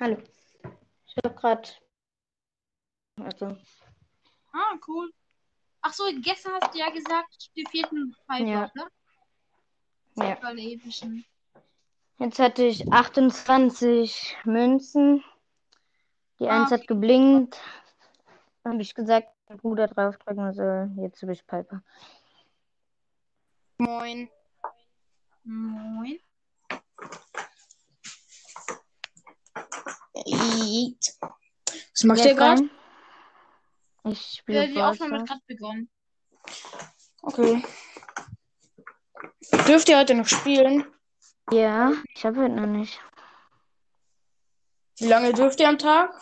Hallo. Ich habe gerade. Also, Ah, cool. Ach so, gestern hast du ja gesagt, die vierten Piper, Ja. ne? ja. Epischen. Jetzt hatte ich 28 Münzen. Die Ah, eins hat geblinkt. Dann habe ich gesagt, mein Bruder draufdrücken soll. Jetzt habe ich Piper. Moin. Moin. Was macht ihr gerade? Ich spiele Ja, die Aufnahme hat gerade begonnen. Okay. Dürft ihr heute noch spielen? Ja, ich habe heute noch nicht. Wie lange dürft ihr am Tag?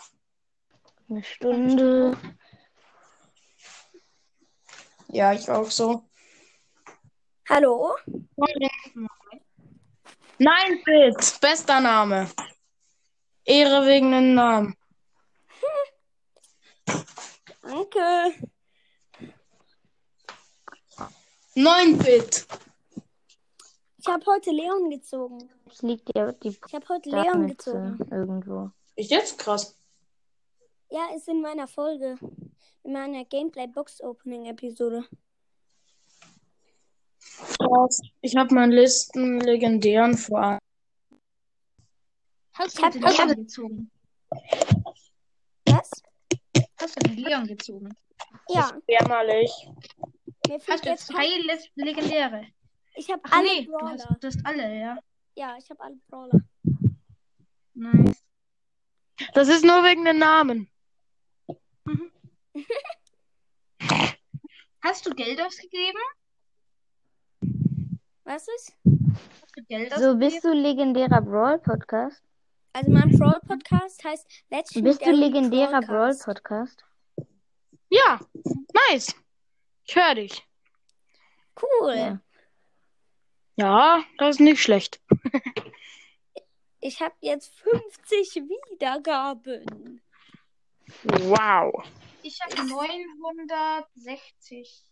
Eine Stunde. Ja, ich auch so. Hallo? Nein, Bit. Bester Name. Ehre wegen den Namen. Danke. 9 Bit. Ich habe heute Leon gezogen. Es liegt ja die Ich habe heute Leon gezogen. Datenmütze irgendwo. Ist jetzt krass. Ja, ist in meiner Folge. In meiner Gameplay Box Opening Episode. Krass. Ich habe meinen Listen legendären vor. Du Ich hab- den Leon hab- gezogen? Was? Hast du den Leon gezogen? Ja, Jämmerlich. mir fehlt Hast du jetzt zwei Les- Legendäre? Ich habe Ach alle nee, du Brawler. hast, du hast alle, ja. Ja, ich habe alle Brawler. Nice. Das ist nur wegen den Namen. Hast du Geld ausgegeben? Was ist? Hast du Geld So, bist du legendärer Brawl Podcast? Also mein Brawl Podcast heißt Legendary Bist du legendärer Brawl. Podcast? Ja. Nice. Ich höre dich. Cool. Ja. Ja, das ist nicht schlecht. Ich habe jetzt 50 Wiedergaben. Wow. Ich habe 960.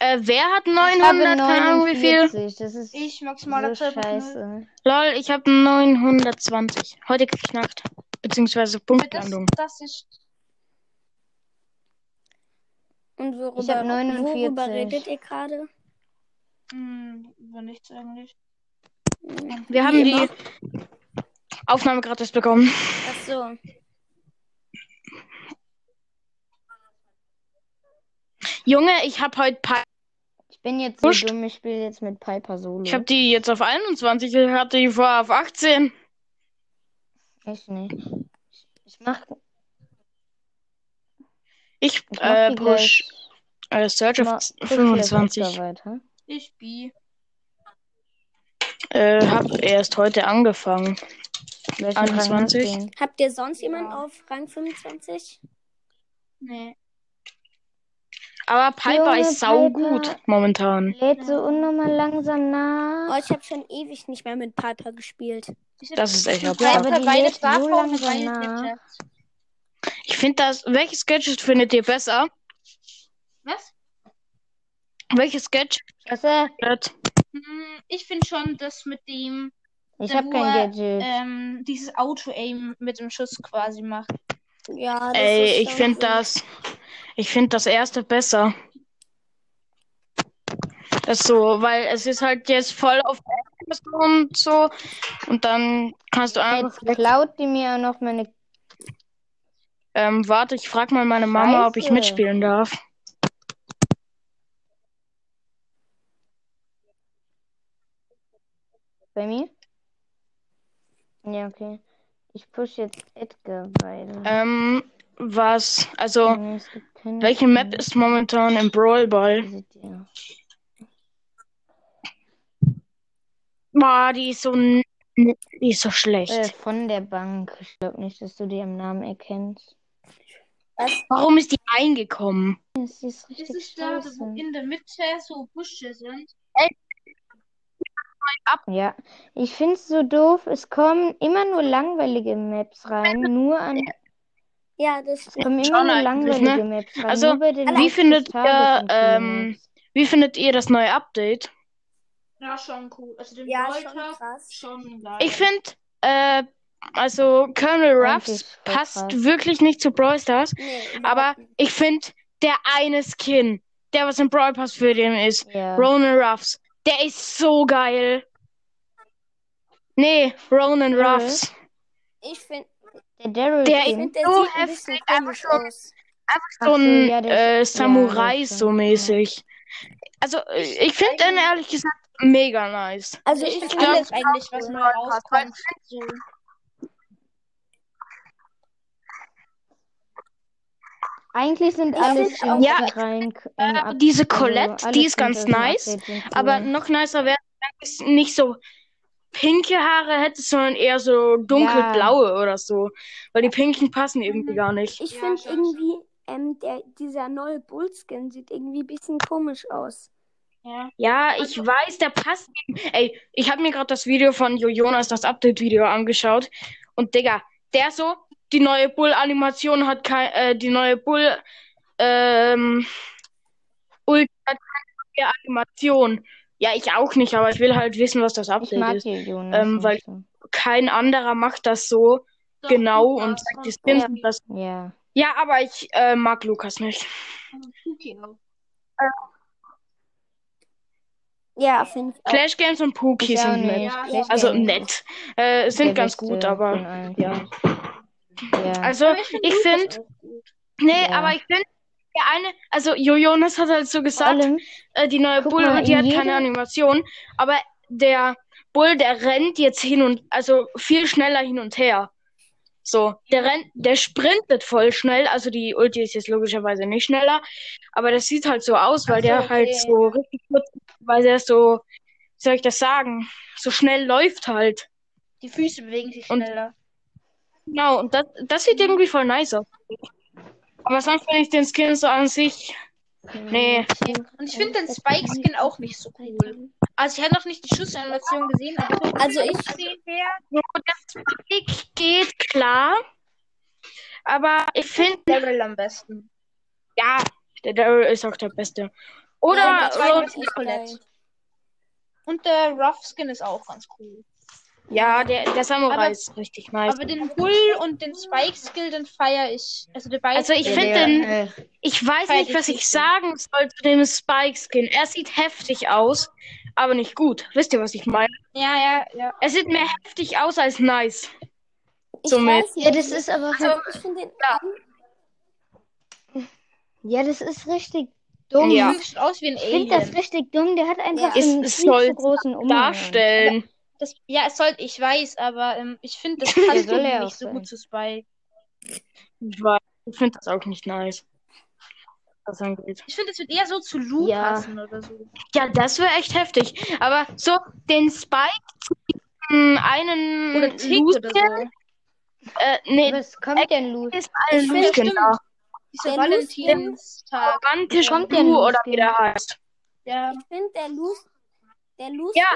Äh, wer hat Ich 900? habe Keine Ahnung wie viel. 49. Das ist Ich maximaler so scheiße. Lol, ich habe 920. Heute geknackt. Beziehungsweise Das, Punktlandung. das ist. Und worüber, Ich hab 49. worüber redet ihr gerade? Hm, über nichts eigentlich. Wir haben die Aufnahme gratis bekommen. Ach so. Junge, ich habe heute Pi Ich bin jetzt so dumm, ich spiele jetzt mit Piper Solo. ich habe die jetzt auf 21, ich hatte die vorher auf 18. Echt nicht. Ich mach, Ich ich äh, push äh, Search auf push jetzt 25. öfter weiter. Ich B. Äh, hab erst heute angefangen. Welchen Rang hast 21. du denn? Habt ihr sonst Ja. jemanden auf Rang 25? Nee. Aber Piper Junge, ist sau Piper. gut momentan. Lädt so unnormal langsam nach. Oh, ich habe schon ewig nicht mehr mit Piper gespielt. Das ist echt absurd. aber Piper die beide lädt so. Ich finde das. Welches Gadget findet ihr besser? Was? Welches Gadget? Wasser? Hm, Ich finde schon das mit dem, Ich Da hab wo kein Gadget. ähm, dieses Auto-Aim mit dem Schuss quasi macht. Ja, das Ey, ich finde das. Ich finde das erste besser. Das so, weil es ist halt jetzt voll auf und so. Und dann kannst du einfach. Jetzt klaut die mir noch meine. Ähm, warte, ich frag mal meine Mama, ob ich Scheiße. mitspielen darf. Bei mir? Ja, okay. Ich push jetzt Edgar weiter. Ähm, was? Also, Nee, es gibt keine welche Map ist momentan im Brawl Ball? Boah, die ist so, die ist so schlecht. Äh, von der Bank. Ich glaube nicht, dass du die am Namen erkennst. Warum ist die eingekommen? Das ist Das richtig ist da, wo in der Mitte so Busche sind. Ja, ich find's so doof. Es kommen immer nur langweilige Maps rein. Nur an. Ja, das Es kommen Schon immer nur eigentlich, langweilige ne? Maps rein. Also, nur bei den wie findet ihr, ähm. Wie findet ihr das neue Update? Ja, schon cool. Also den Ja, Brawl schon Pass krass. schon geil. Ich finde, äh, also Colonel Ruffs passt krass. wirklich nicht zu Brawl Stars, Nee, aber nicht. ich finde, der eine Skin, der was im Brawl Pass für den ist, Ja. Ronan Ruffs, der ist so geil. Nee, Ronan? Ruffs. Ich finde, Der Daryl Der der so heftig, einfach so- aus. Einfach Ach so ein ja, äh, ist- ja, Samurai ist so mäßig. Also, äh, ich finde den ehrlich gesagt mega nice. Also ich ich alles eigentlich, was neu rauskommt. Eigentlich sind Ich alle find auch- Skins, Ja, rein äh, im Up- diese also Colette, alle die ist ganz nice, Aber noch nicer wäre, wenn es nicht so pinke Haare hätte, sondern eher so dunkelblaue oder so. Weil die pinken passen irgendwie gar nicht. ich Ja, finde irgendwie, ähm, der, dieser neue Bullskin sieht irgendwie ein bisschen komisch aus. Ja. Ja, ich weiß, der passt. Ey, ich habe mir gerade das Video von Jo Jonas, das Update-Video angeschaut. Und Digga, der so, die neue Bull-Animation hat kein, äh, die neue Bull, ähm, Ulti hat keine neue Animation. Ja, ich auch nicht, aber ich will halt wissen, was das Ich Update mag ist. die Jonas Ähm, weil- so. Kein anderer macht das so Doch, genau Lukas und sagt die Skins und das. Ja. Ja, aber ich äh, mag Lukas nicht. Puki auch. Ja, finde ich auch. Clash Games und Pookie Ich sind nett. nicht. Ja, Also nett. Äh, sind der ganz beste gut, aber ja. Also ich finde, nee, Ja. aber ich finde, der eine, also Jo Jonas hat halt so gesagt, allem, äh, die neue guck Bull, mal, die hat keine jedem- Animation, aber der Bull, der rennt jetzt hin und, also viel schneller hin und her. So, der rennt, der sprintet voll schnell, also die Ulti ist jetzt logischerweise nicht schneller, aber das sieht halt so aus, weil Ach so, der okay. halt so richtig kurz, weil der so, wie soll ich das sagen, so schnell läuft halt. Die Füße bewegen sich Und- schneller. Genau, und das, das sieht irgendwie voll nice aus. Aber sonst finde ich den Skin so an sich, nee. Und ich finde den Spike-Skin auch nicht so cool. Also ich habe noch nicht die Schussanimation gesehen, aber Also ich- So, der Spike geht klar, aber ich finde, Daryl am besten. ja, der Daryl ist auch der Beste. Oder Ja, der. Und der Rough-Skin ist auch ganz cool. Ja, der, der Samurai Aber- ist richtig nice. Aber den Bull und den Spike-Skill, den feiere ich. Also die beiden. Also ich finde den, äh, ich weiß nicht, ich was ich sagen soll zu dem Spike-Skin. Er sieht heftig aus, aber nicht gut. Wisst ihr, was ich meine? Ja, ja, ja. Er sieht mehr heftig aus als nice. Ich Somit- weiß. Ja, das ist aber halt, ich finde den Ja. ja, das ist richtig dumm. Ja. Du siehst aus wie ein Ich finde das Alien. richtig dumm. Der hat einfach Ja. so einen es viel soll zu großen Umhang. Darstellen. Das, ja, es soll, ich weiß, aber ähm, ich finde, das passt soll nicht so sein. gut zu Spike. Ich weiß, ich finde das auch nicht nice. Was angeht. Ich finde, es wird eher so zu Lou Ja. passen oder so. Ja, das wäre echt heftig. Aber so den Spike zu diesem einen Oder Tick oder so. äh, nee, Was kommt denn los? ist ein stimmt. da. Dieser Valentinstag. Romantisch Kommt der Loose oder wie der heißt. Ja. Ich finde der Loose, der Loose Ja.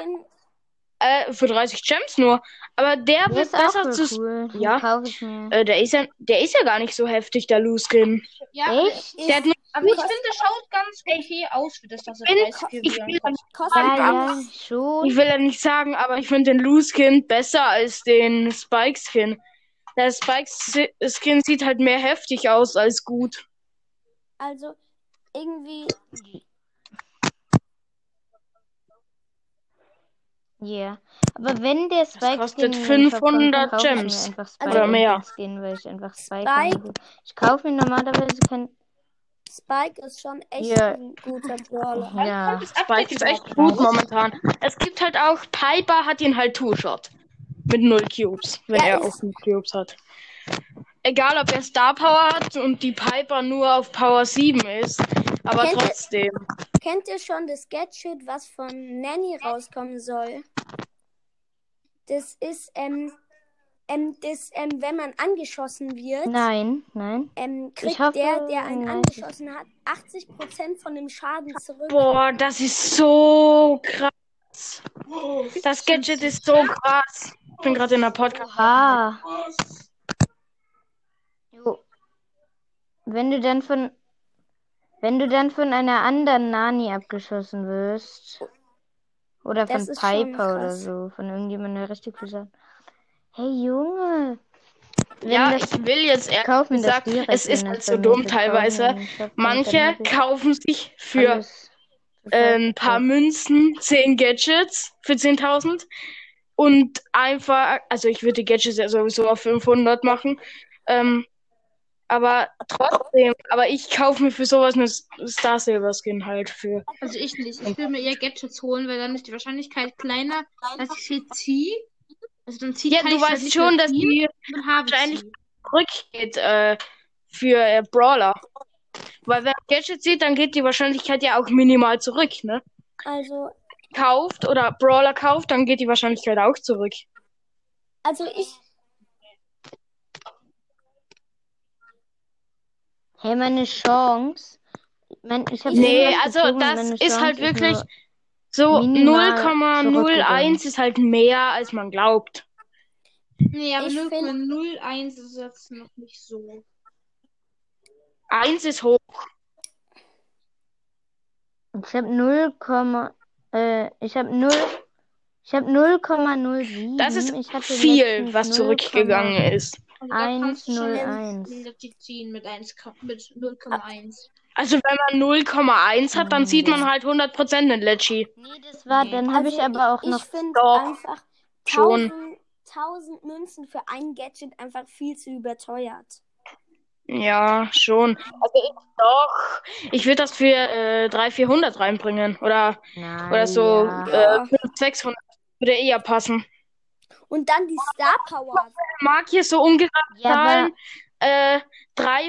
Äh, für 30 Gems nur. Aber der Der wird ist auch besser zu. cool. Ja. ich mir. Äh, der ist ja, der ist ja gar nicht so heftig, der Loose Skin. ja Echt? Der hat nur, Aber ich finde, es schaut ganz okay aus für das, was er Ich find- 30 ich kostet Ja, ja, schon. ich will ja nicht sagen, aber ich finde den Loose Skin besser als den Spike Skin. Der Spike Skin sieht halt mehr heftig aus als gut. also irgendwie, Ja. Aber wenn der Spike kostet Skin den Shop 500 kommt, dann kaufe ich Gems. mir einfach Spike Oder und mehr. Skin, weil ich einfach Spike, Spike-. Ich kaufe mir normalerweise kein. Spike ist schon echt Ja. ein guter Brawler. Ja. Das Update Spike ist echt gut momentan. Es gibt halt auch, Piper hat ihn halt Two-Shot. Mit null Cubes, wenn Ja, er auch null Cubes hat. Egal, ob er Star Power hat und die Piper nur auf Power 7 ist. Aber Kennt ihr- trotzdem. Kennt ihr schon das Gadget, was von Nanny rauskommen soll? Das ist, ähm, ähm, das, ähm, wenn man angeschossen wird, Nein, nein. ähm, kriegt hoffe, der, der einen nein. angeschossen hat, 80% von dem Schaden zurück. Boah, das ist so krass. Das Gadget ist so krass. Ich bin gerade in der Podcast. Ah. Jo. Wenn du dann von. Wenn du dann von einer anderen Nani abgeschossen wirst. Oder von Piper oder so. Von irgendjemandem, der richtig viel sagt. Hey Junge. Wenn ja, ich will jetzt ehrlich gesagt, es ist halt so dumm teilweise. Manche kaufen sich für äh, ein paar. Münzen 10 Gadgets für 10.000 und einfach, also ich würde die Gadgets ja sowieso auf 500 machen, ähm, aber trotzdem, aber ich kaufe mir für sowas eine Star Silver Skin halt für. Also ich nicht. Ich will mir eher Gadgets holen, weil dann ist die Wahrscheinlichkeit kleiner, dass ich sie ziehe. Also dann ziehe Ja, du ich halt weißt nicht schon, dass die wahrscheinlich zurückgeht äh, für äh, Brawler. Weil wenn man Gadgets sieht, dann geht die Wahrscheinlichkeit ja auch minimal zurück, ne? Also, Kauft oder Brawler kauft, dann geht die Wahrscheinlichkeit auch zurück. also ich, Hey, meine Chance. Mein, ich hab Nee, also gezogen das ist Chance halt wirklich so minimal 0,01 zurückgegangen. ist halt mehr, als man glaubt. Nee, aber Ich find- 0,01 ist jetzt noch nicht so. 1 ist hoch. Ich habe 0, äh, ich habe 0, ich habe 0,07. Das ist viel, was zurückgegangen ist. Also da kannst du schon 1,01. Legit ziehen mit 1, mit 0,1. Also wenn man 0,1 hat, dann sieht man halt 100% einen Leggy. Nee, das war, Nee. dann habe ich also aber auch ich, noch ich finde einfach schon. 1000, 1000 Münzen für ein Gadget einfach viel zu überteuert. Ja, schon. Also ich doch. Ich würde das für äh, 300, 400 reinbringen. Oder, Nein, oder so ja. äh, 500, 600. Würde eher passen. Und dann die Star Power. Mag hier so ungefähr Ja. Äh, Das ist halt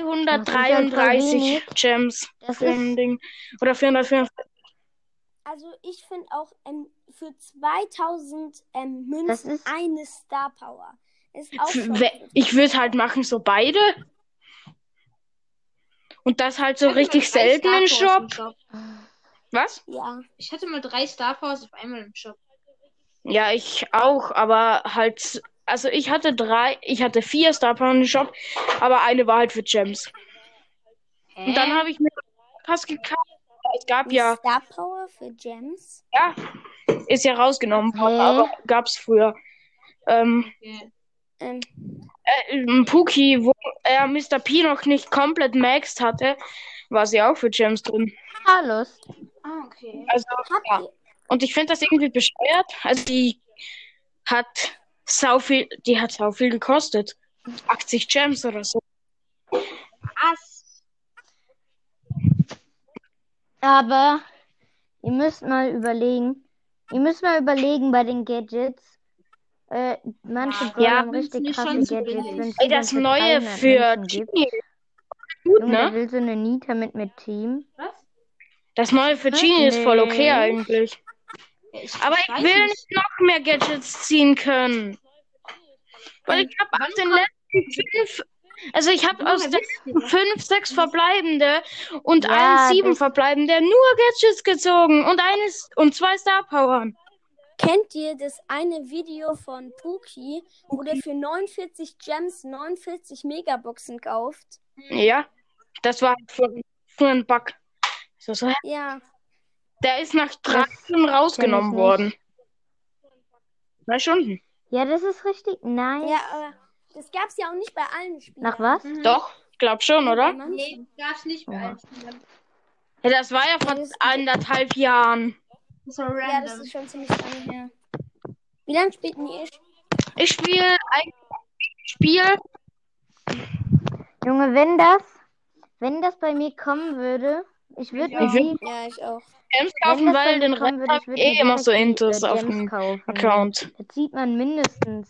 voll 333 wenig. Gems das für ein Ding. Oder 445. Also ich finde auch ähm, für 2000 ähm, Münzen ist- eine Star Power. Ist auch Ich würde halt machen so beide. Und das halt so Ich richtig selten im Shop. im Shop. Was? Ja. Ich hatte mal drei Star Powers auf einmal im Shop. Ja, ich auch, aber halt, also ich hatte drei, ich hatte vier Star Power im Shop, aber eine war halt für Gems. Und dann habe ich mir Pass gekauft. Es gab ja, Star Power für Gems. ja, ist ja rausgenommen Hä? aber gab's früher. Ähm, Okay. Ähm, äh, Puki, wo er Mr. P noch nicht komplett maxed hatte, war sie auch für Gems drin. Hallo. Ah, okay. Also, habt ja. Und ich finde das irgendwie bescheuert. Also die hat sau viel, die hat sau viel gekostet. 80 Gems oder so. Was? Aber ihr müsst mal überlegen, ihr müsst mal überlegen bei den Gadgets. Äh, manche Ja, Brawler ja, haben richtig krasse Gadgets. Wenn es Ey, das für neue 300 für. Genie. Gut, Junge, ne? will so eine Nita mit mit Team. Was? Das neue für Genie ist voll okay eigentlich. Ich, Aber ich will nicht noch mehr Gadgets ziehen können. Weil ich habe aus den letzten fünf, also ich habe aus den fünf, sechs verbleibende und Ja, ein sieben verbleibende nur Gadgets gezogen und eines und zwei Star Powern. kennt ihr das eine Video von Puki, wo der für 49 Gems 49 Megaboxen kauft? Ja, das war für, für ein Bug. So, so, Ja. Der ist nach drei Stunden rausgenommen worden. Drei Stunden. Ja, das ist richtig nice. Ja, aber das gab's ja auch nicht bei allen Spielen. Nach was? Mhm. Doch, glaub schon, oder? Nee, gab's nicht bei allen Spielern. Ja, das war ja vor Ja, anderthalb Jahren. Das war Ja, das random. ist schon ziemlich lange her. Wie lange spielt denn ihr? Ich spiele ein Spiel. Junge, wenn das, wenn das bei mir kommen würde, ich würde mir Ich würd- die, Ja, ich auch. Gems wenn kaufen, das bei weil den Rest würde, hab ich eh immer so die, Intus äh, auf dem kaufen. Account. Da zieht man mindestens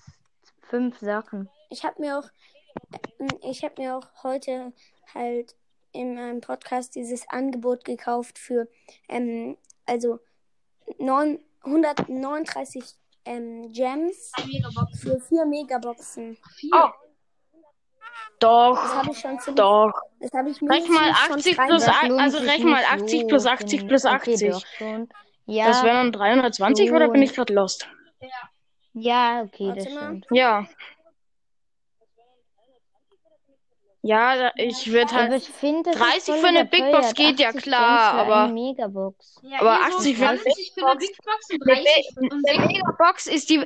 fünf Sachen. Ich habe mir auch, äh, ich habe mir auch heute halt in meinem Podcast dieses Angebot gekauft für, ähm, also 9, 139 ähm, Gems für 4 Megaboxen. Vier. Oh. Das Doch, habe ich schon ziemlich, doch. Das habe ich Rechn mal mindestens schon 80 drei plus Mal- ein- lohnt also sich rechn mal nicht 80 plus so, 80 finde plus ich. Okay, 80. doch schon. Ja, Das wären dann 320 oder bin ich gerade lost? ja, okay, Warte das mal. stimmt. Ja. Ja, da- ich würde halt. ich finde, das 30 ist voll für eine Big Box geht ja 80 klar, aber- Megabox. Ja, Aber hier so 80 für eine 20 für eine Big Box und Eine 30 Be- und eine 60. Megabox ist die.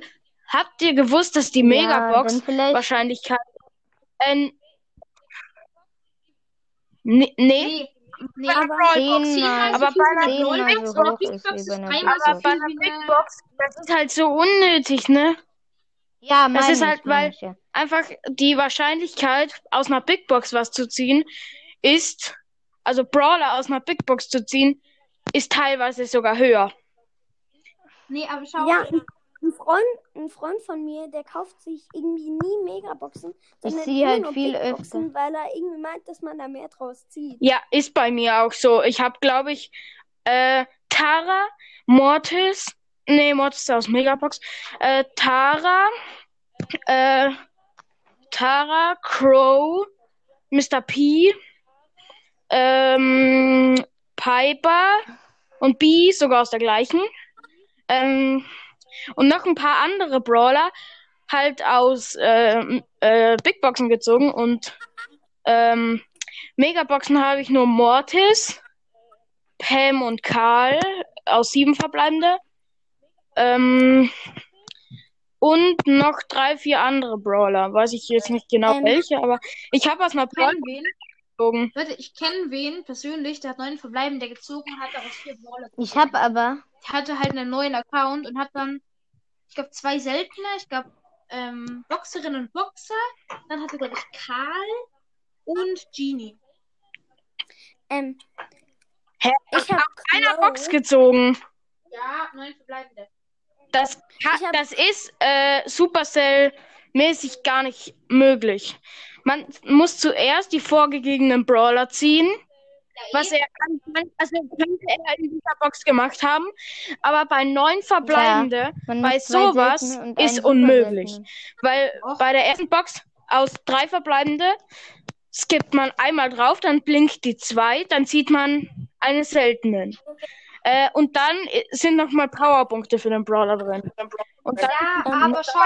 Habt ihr gewusst, dass die Ja, Megabox vielleicht. Wahrscheinlichkeit. Äh, nee, nee, Nee, Aber- Brawlbox. Zehnmal. Zehnmal Aber bei einer Big ist Box ist aber bei einer Big. Box, das ist halt so unnötig, ne? Ja, Das ist halt, weil- ich, ja. Einfach die Wahrscheinlichkeit, aus einer Big Box was zu ziehen, ist, also Brawler aus einer Big Box zu ziehen, ist teilweise sogar höher. Nee, aber schau. Ja, ein- ein Freund, ein Freund von mir, der kauft sich irgendwie nie Megaboxen, sondern sehe halt viel Boxen, weil er irgendwie meint, dass man da mehr draus zieht. Ja, ist bei mir auch so. Ich habe, glaube ich, äh, Tara, Mortis, nee, Mortis ist aus Megabox, äh, Tara, äh, Tara, Crow, Mr. P, ähm, Piper und B, sogar aus der gleichen. Ähm, und noch ein paar andere Brawler, halt aus äh, äh, Big Boxen gezogen und ähm, Megaboxen habe ich nur Mortis, Pam und Karl aus sieben verbleibende. Ähm, und noch drei, vier andere Brawler. Weiß ich jetzt nicht genau Ähm, welche, aber ich habe aus einer Ich wen. gezogen. Leute, ich kenne wen persönlich, der hat neun Verbleiben, der gezogen hat, aus vier Brawler. Ich habe aber, Der hatte halt einen neuen Account und hat dann, ich glaube, zwei seltene, ich glaube, ähm, Boxerin und Boxer. Dann hatte, glaube ich, Karl und Genie. Ähm, Hä? ich habe Einer Box gezogen. Ja, neun Verbleibende. Das, hab- das ist äh, Supercell-mäßig gar nicht möglich. Man muss zuerst die vorgegebenen Brawler ziehen. Was er kann, also könnte er in dieser Box gemacht haben. Aber bei neun Verbleibende, man Bei sowas ist unmöglich. superseltenen. weil Och. bei der ersten Box aus drei Verbleibende skippt man einmal drauf, dann blinkt die zwei, dann zieht man eine seltene. Äh, und dann sind nochmal Powerpunkte für den Brawler drin. Und dann Ja, Ähm, aber schau,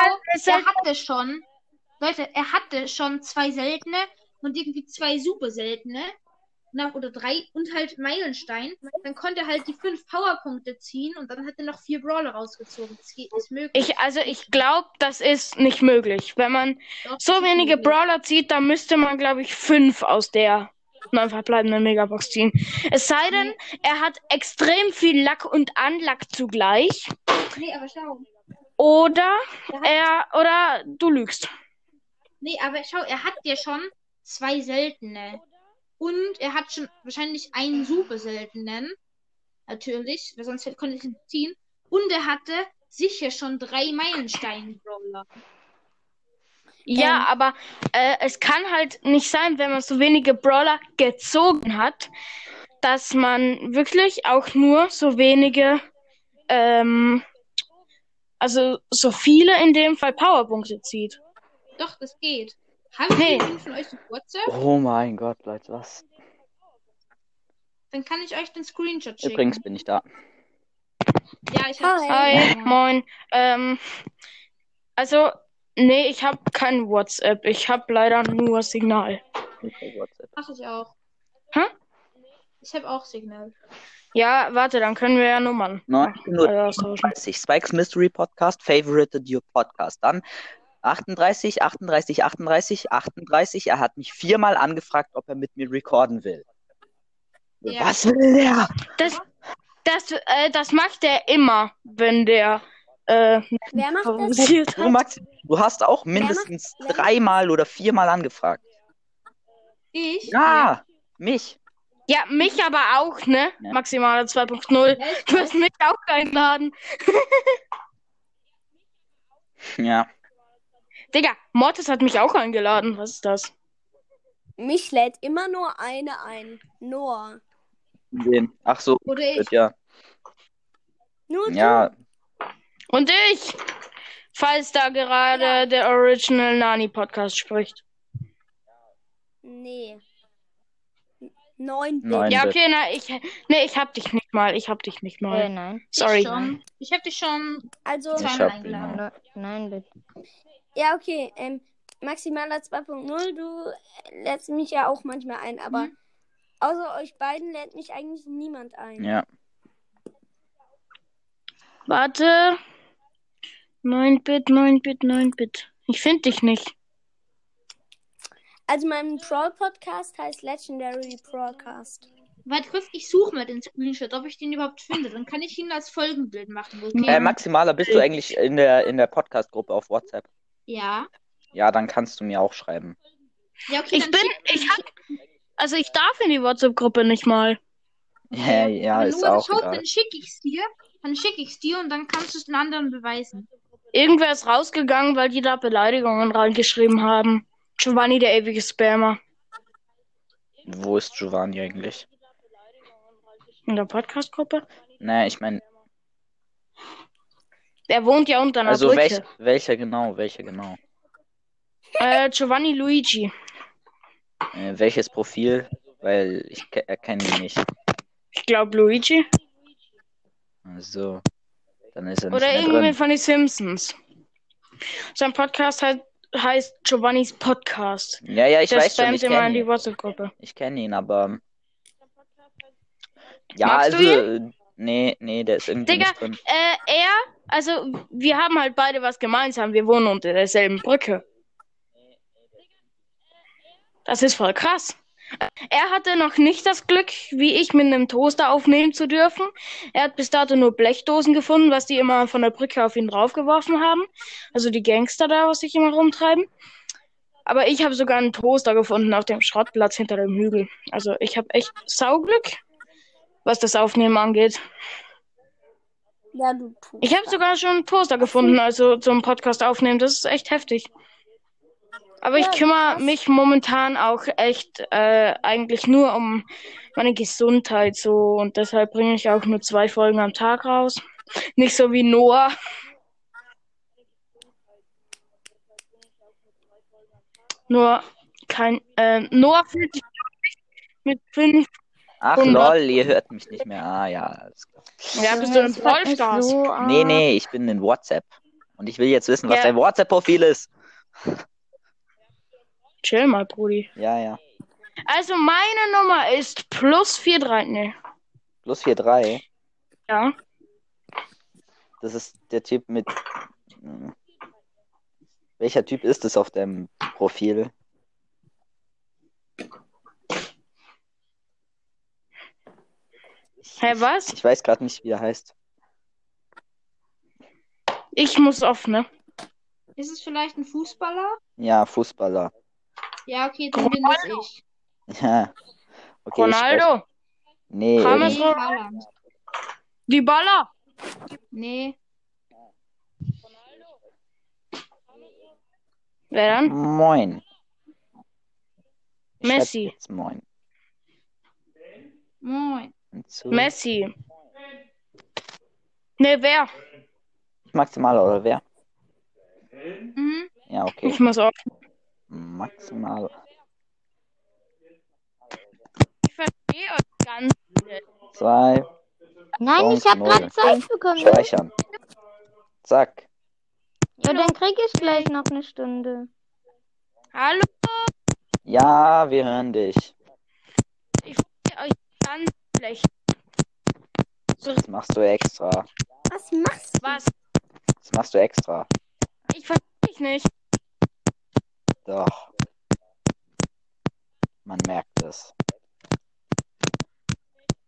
er hatte schon, Leute, er hatte schon zwei seltene und irgendwie zwei super seltene. Na, oder drei und halt Meilenstein. Dann konnte er halt die fünf Powerpunkte ziehen und dann hat er noch vier Brawler rausgezogen. Das geht, ist möglich. Ich, also ich glaube, das ist nicht möglich. Wenn man Doch, so wenige möglich. Brawler zieht, dann müsste man, glaube ich, fünf aus der neun verbleibenden Megabox ziehen. Es sei denn, er hat extrem viel Lack und Unluck zugleich. Nee, aber schau. Oder er oder du lügst. Nee, aber schau, er hat ja schon zwei seltene. Und er hat schon wahrscheinlich einen super seltenen. Natürlich, weil sonst konnte ich ihn nicht ziehen. Und er hatte sicher schon drei Meilenstein-Brawler. Ja, Ähm. aber äh, es kann halt nicht sein, wenn man so wenige Brawler gezogen hat, dass man wirklich auch nur so wenige, ähm, also so viele in dem Fall Powerpunkte zieht. Doch, das geht. Haben wir von euch ein WhatsApp? Oh mein Gott, Leute, was? Dann kann ich euch den Screenshot schicken. Übrigens bin ich da. Ja, ich hab's. Hi. Hi, moin. Ähm, also, nee, ich habe kein WhatsApp. Ich habe leider nur Signal. Okay, WhatsApp. Mach ich auch. Hä? Ich habe auch Signal. Ja, warte, dann können wir ja Nummern 19 Uhr äh, austauschen. 30. Spikes Mystery Podcast, Favorited Your Podcast. Dann 38, 38, 38, 38. Er hat mich viermal angefragt, ob er mit mir recorden will. Ja. Was will der? Das, das, äh, das macht er immer, wenn der äh, Wer macht das? Du, hat. Max, du hast auch mindestens dreimal oder viermal angefragt. Ich? Ja, mich. Ja, mich aber auch, ne? Ja. Maximale 2.0. Ja, ich Du hast mich auch eingeladen. Ja. Digga, Mortis hat mich auch eingeladen. Was ist das? Mich lädt immer nur eine ein. Nur. Wen? Ach so, Oder ich. ja. Nur du. Ja, Und ich, falls da gerade der Original Nani Podcast spricht. Nee. Neun Neun. bin Ja, okay, na, ich, nee, ich hab dich nicht mal. Ich hab dich nicht Äh, mal. nein. Sorry. Ich, schon. ich habe dich schon Also, Ich hab ihn eingeladen. Ne- Nein, bitte. Ja, okay. Ähm, Maximaler 2.0, du lädst mich ja auch manchmal ein, aber Mhm. außer euch beiden lädt mich eigentlich niemand ein. Ja. Warte. 9-Bit, 9-Bit, 9-Bit. Ich finde dich nicht. Also mein Brawl-Podcast heißt Legendary Broadcast. Warte kurz, ich suche mal den Screenshot, ob ich den überhaupt finde. Dann kann ich ihn als Folgenbild machen. Okay? Äh, Maximaler, bist du eigentlich in der, in der Podcast-Gruppe auf WhatsApp? Ja. Ja, dann kannst du mir auch schreiben. Ja, okay, Ich bin, ich hab, also ich darf in die WhatsApp-Gruppe nicht mal. Ja, ja, ist nur, auch schau, egal. dann schicke ich's dir. Dann schicke ich's dir und dann kannst du es den anderen beweisen. Irgendwer ist rausgegangen, weil die da Beleidigungen reingeschrieben haben. Giovanni, der ewige Spammer. Wo ist Giovanni eigentlich? In der Podcast-Gruppe. Nee, ich meine, Der wohnt ja unter einer also Brücke. welch, welcher genau, welcher genau? Äh, Giovanni Luigi. Äh, welches Profil? Weil ich ke- erkenne ihn nicht. Ich glaube Luigi. Also, dann ist er nicht Oder irgendwie von den Simpsons. Sein Podcast heißt, heißt Giovannis Podcast. Ja, ja, ich Der weiß schon, ich immer in die. WhatsApp-Gruppe. Ich kenne ihn, aber ja, Magst du also nee, nee, der ist irgendwie Digga, nicht drin. Äh, er, also wir haben halt beide was gemeinsam. Wir wohnen unter derselben Brücke. Das ist voll krass. Er hatte noch nicht das Glück, wie ich, mit einem Toaster aufnehmen zu dürfen. Er hat bis dato nur Blechdosen gefunden, was die immer von der Brücke auf ihn draufgeworfen haben. Also die Gangster da, was sich immer rumtreiben. Aber ich habe sogar einen Toaster gefunden auf dem Schrottplatz hinter dem Hügel. Also ich habe echt Sauglück, was das Aufnehmen angeht. Ja, du tust. Ich habe sogar schon einen Toaster gefunden, also zum Podcast aufnehmen. Das ist echt heftig. Aber ich Ja, kümmere krass. mich momentan auch echt äh, eigentlich nur um meine Gesundheit so und deshalb bringe ich auch nur zwei Folgen am Tag raus. Nicht so wie Noah. Nur kein äh, Noah fühlt sich ich, mit fünf. Ach 100. lol, ihr hört mich nicht mehr. Ah ja, alles klar. Ja, bist du im Vollstars? so ab. Nee, nee, ich bin in WhatsApp. Und ich will jetzt wissen, was Ja. dein WhatsApp-Profil ist. Chill mal, Brudi. Ja, ja. Also meine Nummer ist plus 43. Ne, Plus 43. ja. Das ist der Typ mit. Hm. Welcher Typ ist es auf deinem Profil? Hä, was? Ich weiß gerade nicht, wie er heißt. Ich muss auf, ne? Ist es vielleicht ein Fußballer? Ja, Fußballer. Ja, okay, dann bin das ich. Ja. Okay, ich weiß. Ronaldo, Nee, James Nee, Haaland. die Baller. Nee. Wer dann? Moin. Ich Messi. Jetzt moin. Moin. Messi. Ne, wer? Maximaler oder wer? Mhm. Ja, okay. Ich muss auf. Maximal. Ich verstehe euch ganz. Zwei. Nein, ich habe gerade Zeit bekommen. Speichern. Zack. Ja, dann krieg ich gleich noch eine Stunde. Hallo, Ja, wir hören dich. ich verstehe euch ganz schlecht. Das machst du extra. Was machst du? Was? Das machst du extra. Ich verstehe dich nicht. Doch. Man merkt es.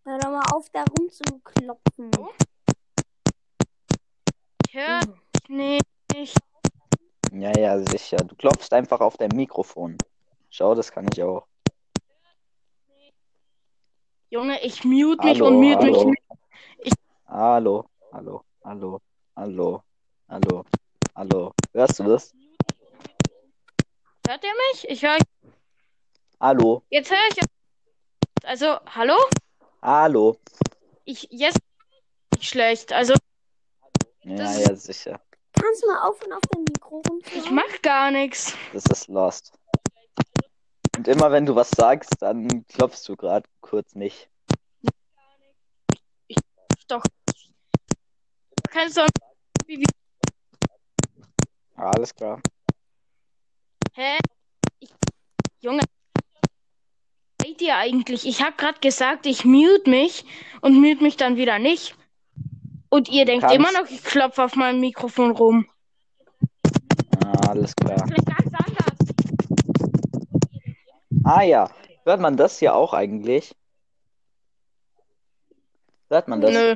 Hör doch mal auf, da rumzuklopfen. Ich höre dich nicht. Ja, ja, sicher. Du klopfst einfach auf dein Mikrofon. Schau, das kann ich auch. Junge, ich mute mich Hallo, und mute mich hallo. nicht. Hallo, hallo, hallo, hallo, hallo, hallo. Hörst du das? Hört ihr mich? Ich höre. Hallo, Jetzt höre ich. Also, hallo? hallo. Ich. Jetzt. Nicht schlecht. Also, Ja, ja, sicher. Kannst du mal aufhören, auf dein Mikro ich rumzuhauen? mach gar nichts. Das ist lost. Und immer wenn du was sagst, dann klopfst du gerade kurz nicht. Doch. Kannst du. Wie, wie, Alles klar. Hä? Ich, Junge, was seid ihr eigentlich? Ich hab grad gesagt, ich mute mich und mute mich dann wieder nicht. Und ihr denkt Kannst- immer noch, ich klopfe auf meinem Mikrofon rum. Ah, alles klar. Ah ja. Hört man das hier auch eigentlich? Hört man das? Nö.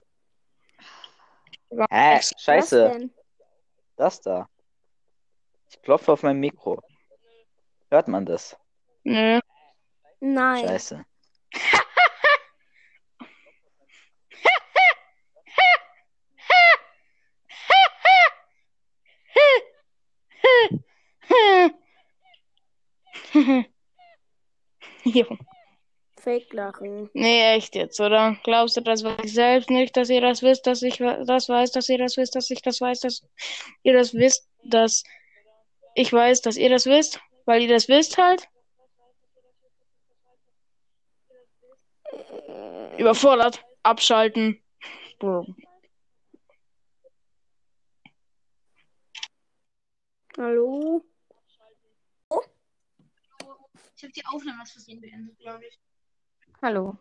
Hä? Scheiße. denn? Das da. Ich klopfe auf mein Mikro. Hört man das? Nö. Nein. Scheiße. Junge. Fake-Lachen. Nee, echt jetzt, oder? Glaubst du, das weiß ich selbst nicht, dass ihr das wisst, dass ich das weiß, dass ihr das wisst, dass ich das weiß, dass ihr das wisst, dass ich weiß, dass ihr das wisst, weil ihr das wisst halt? Überfordert. Abschalten. Brr. Hallo? Ich habe die Aufnahme aus Versehen beendet, glaube ich. Hallo.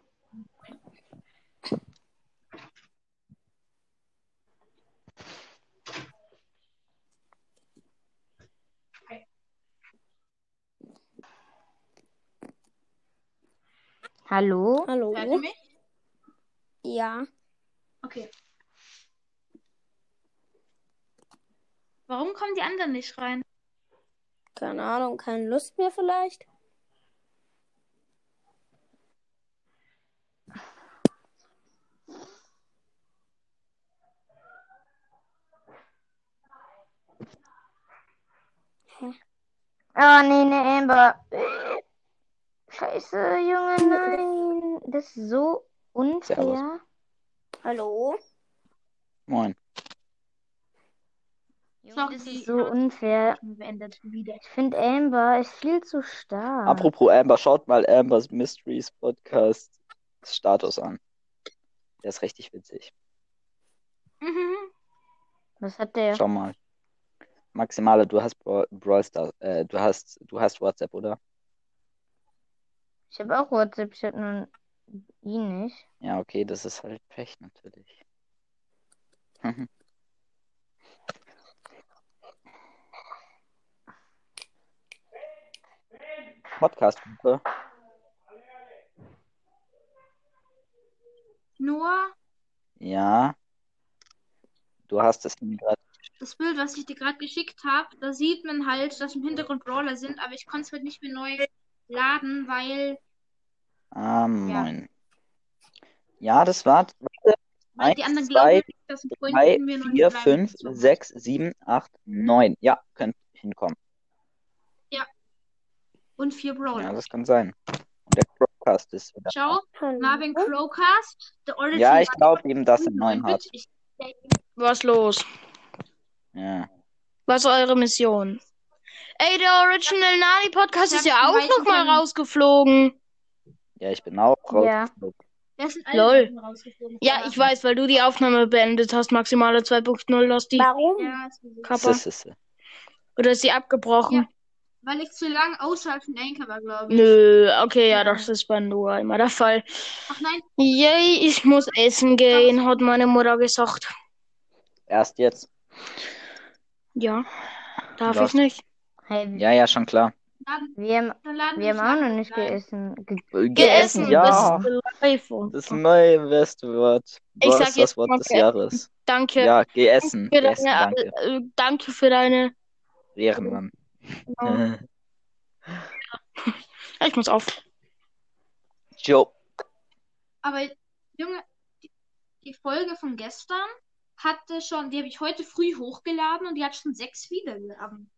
Hallo? Hallo? Hört ihr mich? Ja. Okay. Warum kommen die anderen nicht rein? Keine Ahnung, keine Lust mehr vielleicht? Oh, nee, ne, Amber. Scheiße, Junge, nein. Das ist so unfair. Servus. Hallo? Moin. Junge, das ist so unfair. Ich finde Amber ist viel zu stark. Apropos Amber, schaut mal Ambers Mysteries Podcast Status an. Der ist richtig witzig. Mhm. Was hat der? Schau mal. Maximale, du hast Bra Brawl Stars, äh, du hast, du hast WhatsApp, oder? Ich habe auch WhatsApp, ich habe nur ihn nicht. Ja, okay, das ist halt Pech natürlich. Podcast-Gruppe. Nur Ja. Du hast es mir gerade. Das Bild, was ich dir gerade geschickt habe, da sieht man halt, dass im Hintergrund Brawler sind, aber ich konnte es halt nicht mehr neu laden, weil, Ah, moin. Ja, das war. weil die Eins, anderen zwei, glauben, dass ein Freund drei, von mir noch vier, nicht fünf, bleiben will. sechs, sieben, acht, neun. Ja, könnt hinkommen. Und vier Ja, Brawler. das kann sein. Und der Broadcast ist wieder. Schau, Hallo? Marvin Crowcast. Ja, ich glaube eben, dass er neun hat. Ich, Was los? Ja. Was ist eure Mission? Ey, der Original Nani Podcast ist ja auch die noch mal meisten- rausgeflogen. Ja, ich bin auch Ja. rausgeflogen. alle Lol. Ja, ich weiß, weil du die Aufnahme beendet hast. Maximale 2.0 lost die Warum? Ja. Kappa. Oder ist sie abgebrochen? Ja. Weil ich zu lang außerhalb von Anchor war, glaube ich. Nö, okay, ja, das ist bei Noah immer der Fall. Ach nein, Yay, ich muss essen gehen, hat meine Mutter gesagt. Erst jetzt. Ja, darf ich nicht. Hey, Ja, ja, schon klar. wir haben, dann laden wir haben auch noch nicht rein. gegessen. Ge Äh, Geessen, ja. das ist live. Das neue beste Wort. Ich sag ist jetzt das Wort des geessen. Jahres? Danke. Ja, geh essen. für deine, danke. äh, danke für deine. Ehrenmann. Genau. Ich muss auf. Joe. Aber, Junge, die, die Folge von gestern hatte schon, die habe ich heute früh hochgeladen und die hat schon sechs Wiedergaben.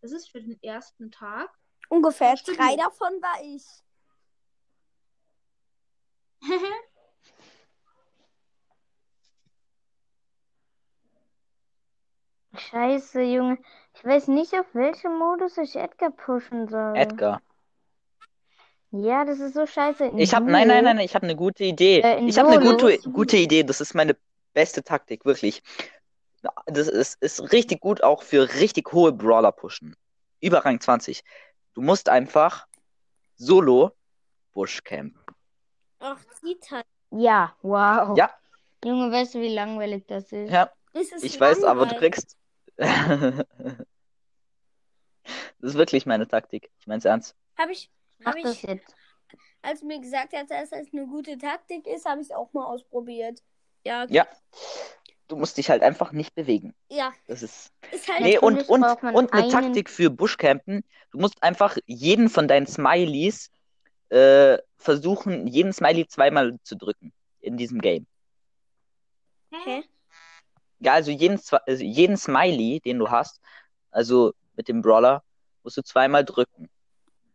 Das ist für den ersten Tag. Ungefähr Stimmt. drei davon war ich. Scheiße, Junge. Ich weiß nicht, auf welchem Modus ich Edgar pushen soll. Edgar. Ja, das ist so scheiße. In Ich habe, nein, nein, nein, ich habe eine gute Idee. Äh, ich habe eine gute, gute Idee. Das ist meine beste Taktik, wirklich. Das ist, ist richtig gut auch für richtig hohe Brawler pushen. über Rang 20. Du musst einfach solo Buschcamp. Ach, sieht halt. Ja, wow. Ja. Junge, weißt du, wie langweilig das ist? Ja, Das ist ich weiß, aber du langweilig. kriegst. Das ist wirklich meine Taktik. Ich mein's ernst. Habe ich, hab ich, jetzt. als mir gesagt hast, dass das eine gute Taktik ist, habe ich es auch mal ausprobiert. Ja, Ja. Du musst dich halt einfach nicht bewegen. ja, Das ist. ist halt. Nee, und, und, und eine einen- Taktik für Buschcampen. Du musst einfach jeden von deinen Smileys äh, versuchen, jeden Smiley zweimal zu drücken in diesem Game. Hä? Ja, also jeden, also jeden Smiley, den du hast, also mit dem Brawler, musst du zweimal drücken.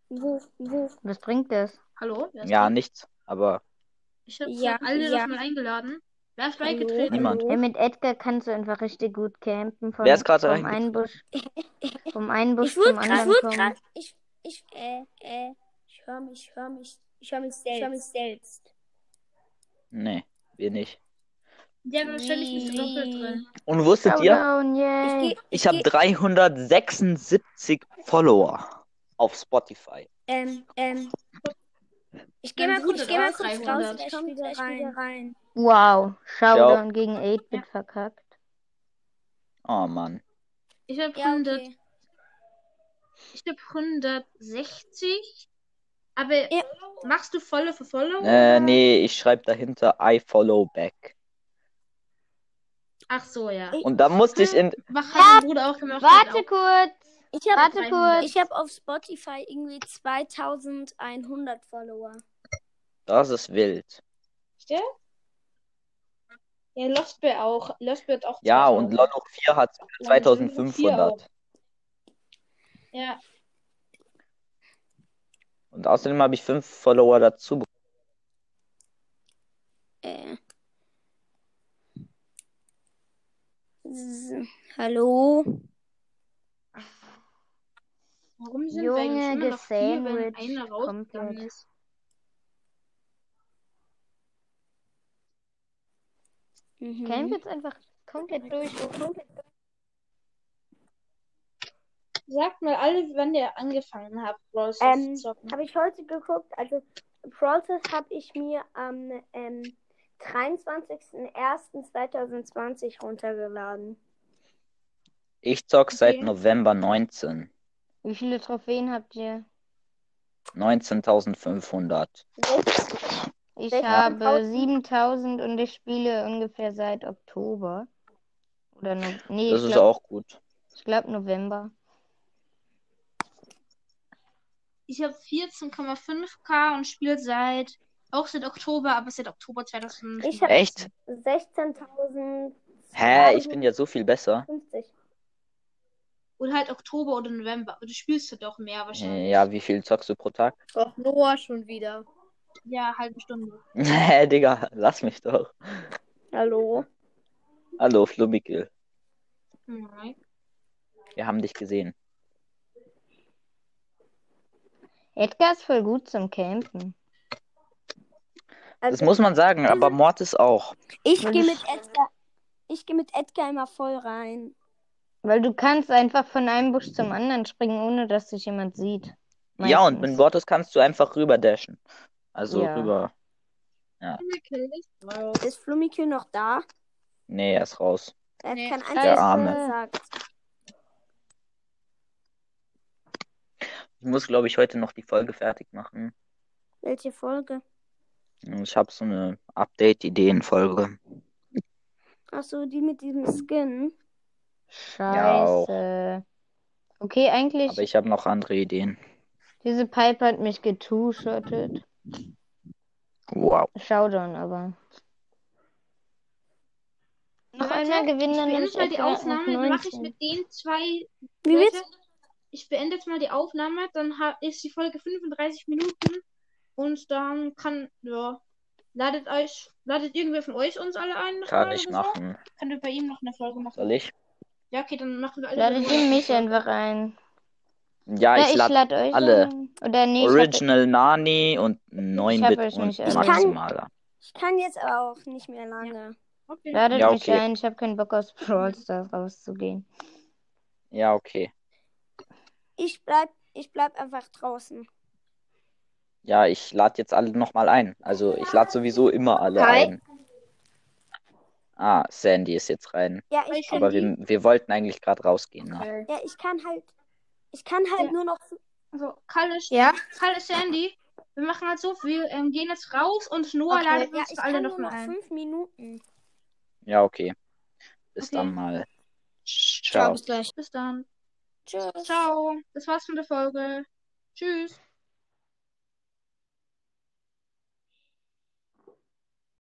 Wo, wo? Was bringt das? Hallo? Ja, nichts, aber Ich habe Ja, alle ja. mal eingeladen. Wer ist beigetreten? Niemand. Ey, mit Edgar kannst du einfach richtig gut campen. Von, Wer ist gerade vom einen Busch, vom einen Busch Ich wurde zum anderen ich kommen. ich, ich, äh, äh, ich höre mich, ich höre mich, ich höre mich selbst. Ich höre mich selbst. nee, wir nicht. Ja, ständig bist du doppelt drin. Und wusstet ihr, Ich ich habe 376 Follower auf Spotify. ähm, ähm, ich gehe mal, ich geh mal kurz 300. raus, ich komme gleich wieder rein. Wow, Showdown gegen 8-Bit verkackt. Oh Mann. Ich habe Ja, 100, okay. ich hab 160. Aber Ja. machst du volle für Follow? Äh, nee, ich schreibe dahinter I follow back. Ach so, ja. Und da musste ich in. Mach hat mein Bruder auch gemacht. Warte hat kurz. Ich habe Warte 300. kurz. ich hab auf Spotify irgendwie 2100 Follower. Das ist wild. auch. Ja? Ja, Lost Bear auch. Lost Bear hat auch. Ja, 2000. und Lolo 4 hat auch. 2500. Ja. Und außerdem habe ich 5 Follower dazu. bekommen. Äh. Hallo? Warum sind Junge, wir immer noch vier, wenn einer rausgegangen ist? Mhm. Camp jetzt einfach komplett durch. Sagt mal alle, wann ihr angefangen habt, Brawl Stars Ähm, zu zocken. Habe ich heute geguckt, also Process habe ich mir am ähm, 23.01.2020 runtergeladen. Ich zock seit Okay. November 19. Wie viele Trophäen habt ihr? 19.500. Ich habe Tausend? 7000 und ich spiele ungefähr seit Oktober. Oder no nee, Das ist glaube auch gut. ich glaub November. Ich habe 14,5k und spiele seit auch seit Oktober, aber seit Oktober 2050. Ich habe Echt? 16.050. Hä, ich bin ja so viel besser. Oder halt Oktober oder November. Aber du spielst halt auch mehr wahrscheinlich. Ja, wie viel zockst du pro Tag? Doch, Noah schon wieder. Ja, halbe Stunde. Hä, Digga, lass mich doch. Hallo? Hallo, Flummikel. Nein. Wir haben dich gesehen. Edgar ist voll gut zum Campen. Das Also, muss man sagen, aber Mortis auch. ich gehe mit Edgar. Ich gehe mit Edgar immer voll rein. Weil du kannst einfach von einem Busch zum anderen springen, ohne dass dich jemand sieht. Ja, und mit Meistens. Mortis kannst du einfach rüber dashen. Also Ja. rüber. Ist Flummikül noch da? Nee, er ist raus. Er Nee. kein Der Arme. Ich muss, glaube ich, heute noch die Folge fertig machen. Welche Folge? Ich habe so eine Update-Ideen-Folge. Achso, die mit diesem Skin. Ja, auch. Scheiße. Okay, eigentlich, Aber ich habe noch andere Ideen. diese Pipe hat mich getu-shottet. Wow. Showdown aber. Noch Warte, einmal gewinnen, ich dann beende nehme jetzt mal die Edgar auf Aufnahme, dann mache ich 19. mit den zwei. Wie Leute, wird's? ich beende jetzt mal die Aufnahme, dann ha- ist die Folge 35 Minuten und dann kann, ja, ladet euch, ladet irgendwer von euch uns alle ein? Kann ich oder so? machen. Könnt ihr bei ihm noch eine Folge machen? Soll ich? Ja, okay, dann machen wir alle. Ladet eine ihr mich einfach ein. Ja, Ja, ich ich lade lade euch alle. ein. Oder nee, ich hab, Original Nani und hab 9-Bit euch und nicht alle. Maximaler. Ich kann jetzt aber auch nicht mehr lange. Okay. ladet Ja, mich okay. ein. Ich habe keinen Bock aus Brawl Stars rauszugehen. Ja, okay. ich bleib, ich bleib einfach draußen. Ja, ich lade jetzt alle nochmal ein. Also ich lade sowieso immer alle Hi. ein. Ah, Sandy ist jetzt rein. Ja, ich, Aber wir, wir wollten eigentlich gerade rausgehen. Ne? Ja, ich kann halt, ich kann halt Ja. nur noch, Also, Kalle, Ja? Kalle Sandy, wir machen halt so, wir ähm, gehen jetzt raus und Noah Okay. ladet ja, uns ich alle noch nur mal ein. fünf Minuten. Ja, okay. Bis Okay. dann mal. Ciao, Ciao. bis gleich. Bis dann. Tschüss. Ciao. Das war's von der Folge. Tschüss.